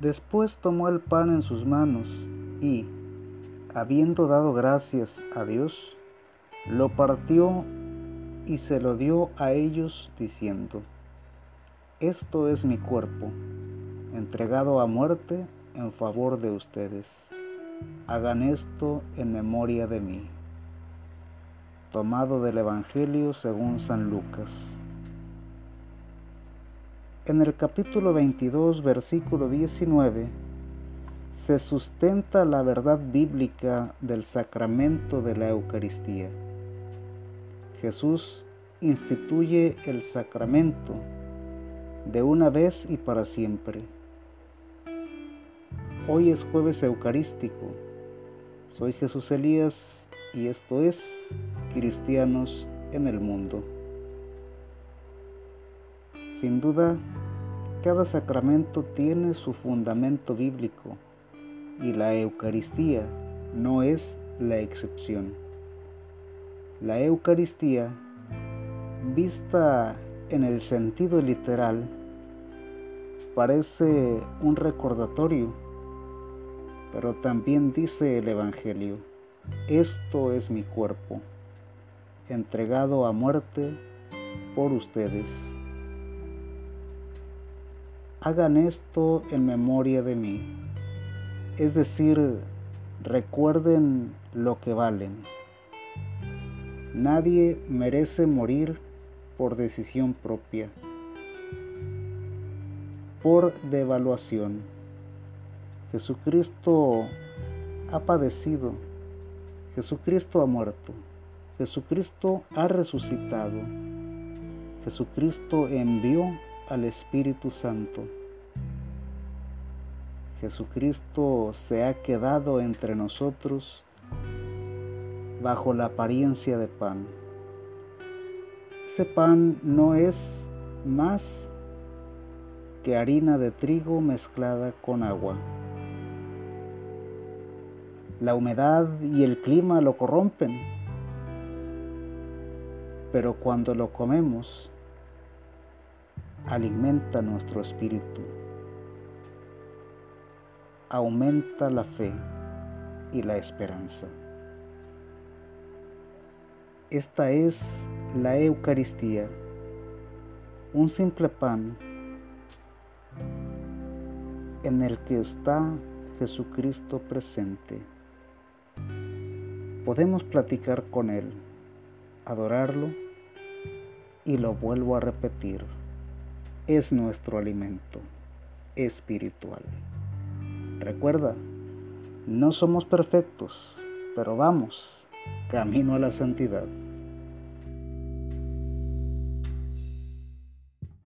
Después tomó el pan en sus manos y, habiendo dado gracias a Dios, lo partió y se lo dio a ellos diciendo, Esto es mi cuerpo, entregado a muerte en favor de ustedes. Hagan esto en memoria de mí. Tomado del Evangelio según San Lucas. En el capítulo 22, versículo 19, se sustenta la verdad bíblica del sacramento de la Eucaristía. Jesús instituye el sacramento de una vez y para siempre. Hoy es jueves eucarístico. Soy Jesús Elías y esto es Cristianos en el Mundo. Sin duda, cada sacramento tiene su fundamento bíblico y la Eucaristía no es la excepción. La Eucaristía, vista en el sentido literal, parece un recordatorio, pero también dice el Evangelio, esto es mi cuerpo, entregado a muerte por ustedes hagan esto en memoria de mí. Es decir, recuerden lo que valen. Nadie merece morir por decisión propia, por devaluación. Jesucristo ha padecido, Jesucristo ha muerto, Jesucristo ha resucitado, Jesucristo envió al Espíritu Santo. Jesucristo se ha quedado entre nosotros bajo la apariencia de pan. Ese pan no es más que harina de trigo mezclada con agua. La humedad y el clima lo corrompen, pero cuando lo comemos, alimenta nuestro espíritu, aumenta la fe y la esperanza. Esta es la Eucaristía, un simple pan en el que está Jesucristo presente. Podemos platicar con Él, adorarlo y lo vuelvo a repetir es nuestro alimento espiritual. Recuerda, no somos perfectos, pero vamos, camino a la santidad.